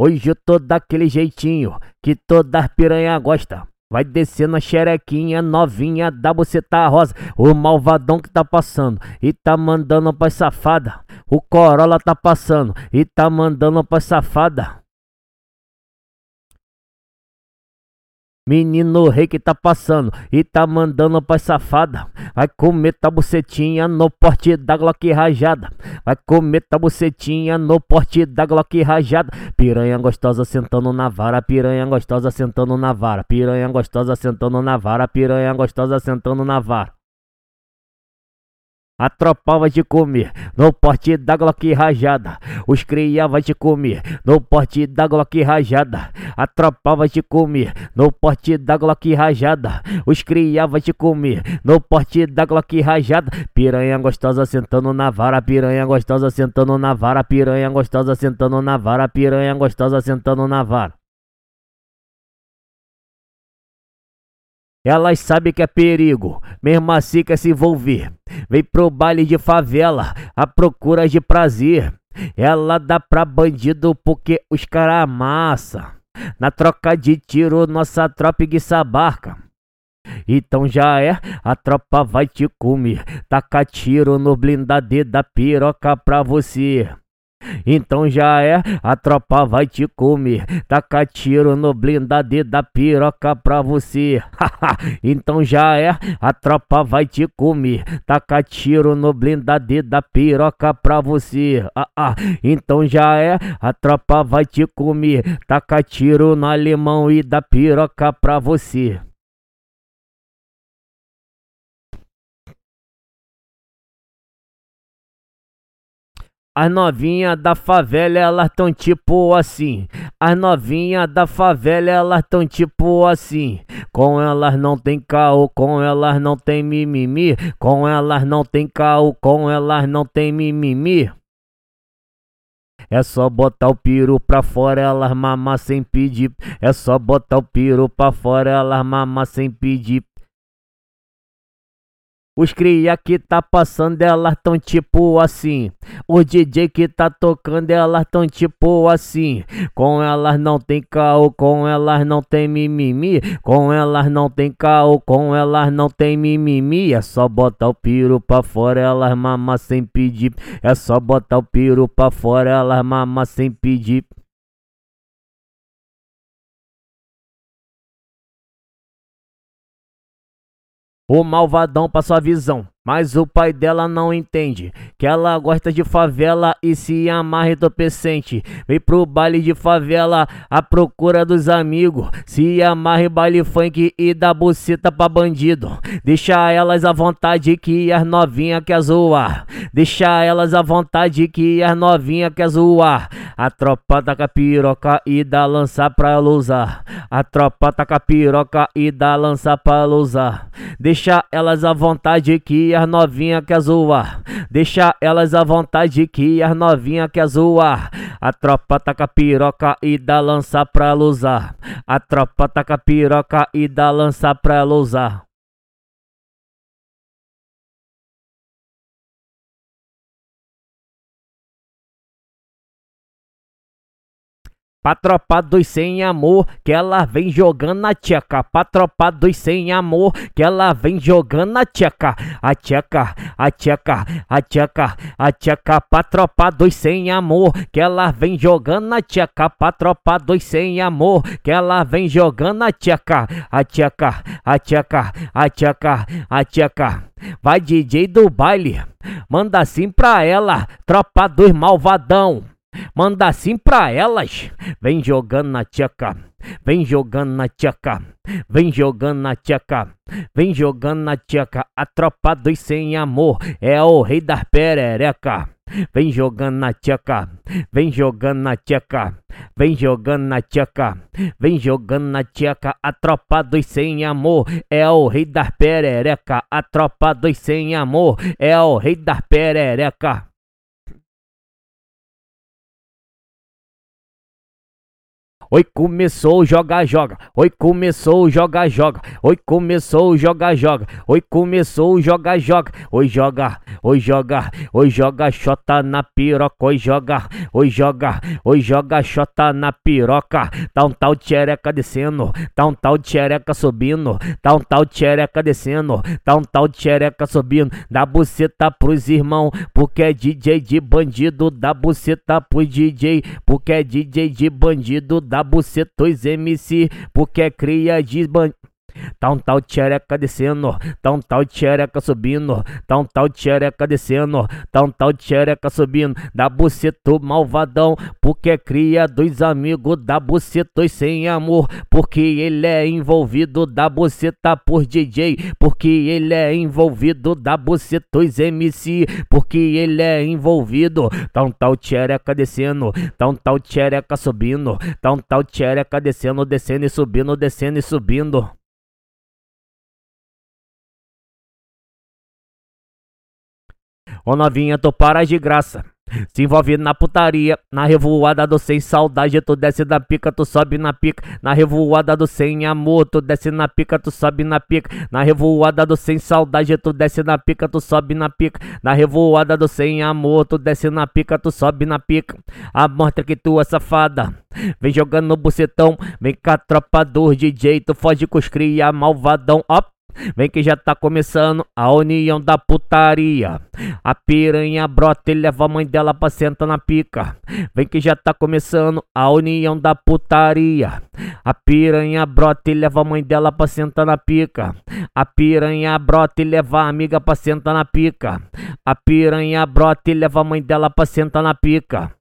Hoje eu tô daquele jeitinho que toda piranha gosta. Vai descendo a xerequinha novinha da buceta rosa. O malvadão que tá passando e tá mandando pra safada. O Corolla tá passando e tá mandando pra safada. Menino rei que tá passando e tá mandando pra safada. Vai comer tua bucetinha no porte da Glock rajada. Vai comer tua bucetinha no porte da Glock rajada. Piranha gostosa sentando na vara, piranha gostosa sentando na vara, piranha gostosa sentando na vara, piranha gostosa sentando na vara. A tropa vai te comer no porte da Glock rajada. Os cria vai te comer no porte da Glock rajada. A tropa vai te comer no porte da Glock rajada. Os cria vai te comer no porte da Glock rajada. Piranha gostosa sentando na vara, piranha gostosa sentando na vara, piranha gostosa sentando na vara, piranha gostosa sentando na vara. Elas sabem que é perigo, mesmo assim quer se envolver. Vem pro baile de favela, a procura de prazer. Ela dá pra bandido porque os cara amassa. Na troca de tiro, nossa tropa guiça barca. Então já é, a tropa vai te comer. Taca tiro no blindade da piroca pra você. Então já é, a tropa vai te comer. Taca tiro no blindade da piroca pra você. então já é, a tropa vai te comer. Taca tiro no blindade da piroca pra você. Ah, ah. Então já é, a tropa vai te comer. Taca tiro no alemão e da piroca pra você. As novinha da favela, elas tão tipo assim. As novinha da favela, elas tão tipo assim. Com elas não tem caô, com elas não tem mimimi. Com elas não tem caô, com elas não tem mimimi. É só botar o piro pra fora, elas mama sem pedir. É só botar o piro pra fora, elas mama sem pedir. Os cria que tá passando, elas tão tipo assim. O DJ que tá tocando, elas tão tipo assim. Com elas não tem caô, com elas não tem mimimi. Com elas não tem caô, com elas não tem mimimi. É só botar o piro pra fora, elas mama sem pedir. É só botar o piro pra fora, elas mama sem pedir. O malvadão passou a visão, mas o pai dela não entende que ela gosta de favela e se amarra entorpecente. Vem pro baile de favela à procura dos amigos, se amarra baile funk e dá buceta pra bandido. Deixa elas à vontade que as novinha quer zoar. Deixa elas à vontade que as novinha quer zoar. A tropa taca piroca e dá lança pra ela usar. A tropa taca piroca e dá lança pra ela usar. Deixa elas à vontade que as novinha quer zoar. Deixa elas à vontade que as novinha quer zoar. A tropa taca piroca e dá lança pra ela usar. A tropa taca piroca e dá lança pra ela usar. Pra tropa dos sem amor, que ela vem jogando a tcheca. Pra tropa dos sem amor, que ela vem jogando a tcheca. A tcheca, a tcheca, a tcheca, a tcheca. Pra tropa dos sem amor, que ela vem jogando a tcheca. Pra tropa dos sem amor, que ela vem jogando a tcheca. A tcheca, a tcheca, a tcheca, a tcheca. Vai DJ do baile, manda assim pra ela, tropa dos malvadão. Manda assim pra elas. Vem jogando na tcheca. Vem jogando na tcheca. Vem jogando na tcheca. Vem jogando na tcheca. A tropa dos sem amor é o rei das perereca. Vem jogando na tcheca. Vem jogando na tcheca. Vem jogando na tcheca. Vem jogando na tcheca. A tropa dos sem amor é o rei das perereca. A tropa dos sem amor é o rei das perereca. Oi, começou, joga, joga. Oi, começou, joga, joga. Oi, começou, joga, joga. Oi, começou, joga, joga. Oi, joga, oi, joga. Oi, joga, chota na piroca. Oi, joga, oi, joga. Oi, joga, chota na piroca. Tá um tal de xereca descendo. Tá um tal de xereca subindo. Tá um tal de xereca descendo. Tá um tal de xereca subindo. Dá buceta pros irmão. Porque é DJ de bandido. Dá buceta pros DJ. Porque é DJ de bandido. Dá da bucetos MC, porque é cria de ban... Tá um tal de descendo, tá um tal de subindo, tá um tal de descendo, tá um tal de subindo, da buceto malvadão, porque cria dos amigos da bucetos sem amor, porque ele é envolvido. Da buceta por DJ, porque ele é envolvido. Da bucetos MC, porque ele é envolvido, tá um tal de descendo, tá um tal de subindo, tá um tal de descendo, descendo e subindo, descendo e subindo. Ô novinha, tu para de graça. Se envolve na putaria, na revoada do sem saudade, tu desce da pica, tu sobe na pica. Na revoada do sem amor, tu desce na pica, tu sobe na pica. Na revoada do sem saudade, tu desce na pica, tu sobe na pica. Na revoada do sem amor, tu desce na pica, tu sobe na pica. A mostra que tu é safada. Vem jogando no bucetão, vem a tropa do DJ, tu foge com os cria malvadão, ó. Vem que já tá começando a união da putaria. A piranha brota e leva a mãe dela pra sentar na pica. Vem que já tá começando a união da putaria. A piranha brota e leva a mãe dela pra sentar na pica. A piranha brota e leva a amiga pra sentar na pica. A piranha brota e leva a mãe dela pra sentar na pica.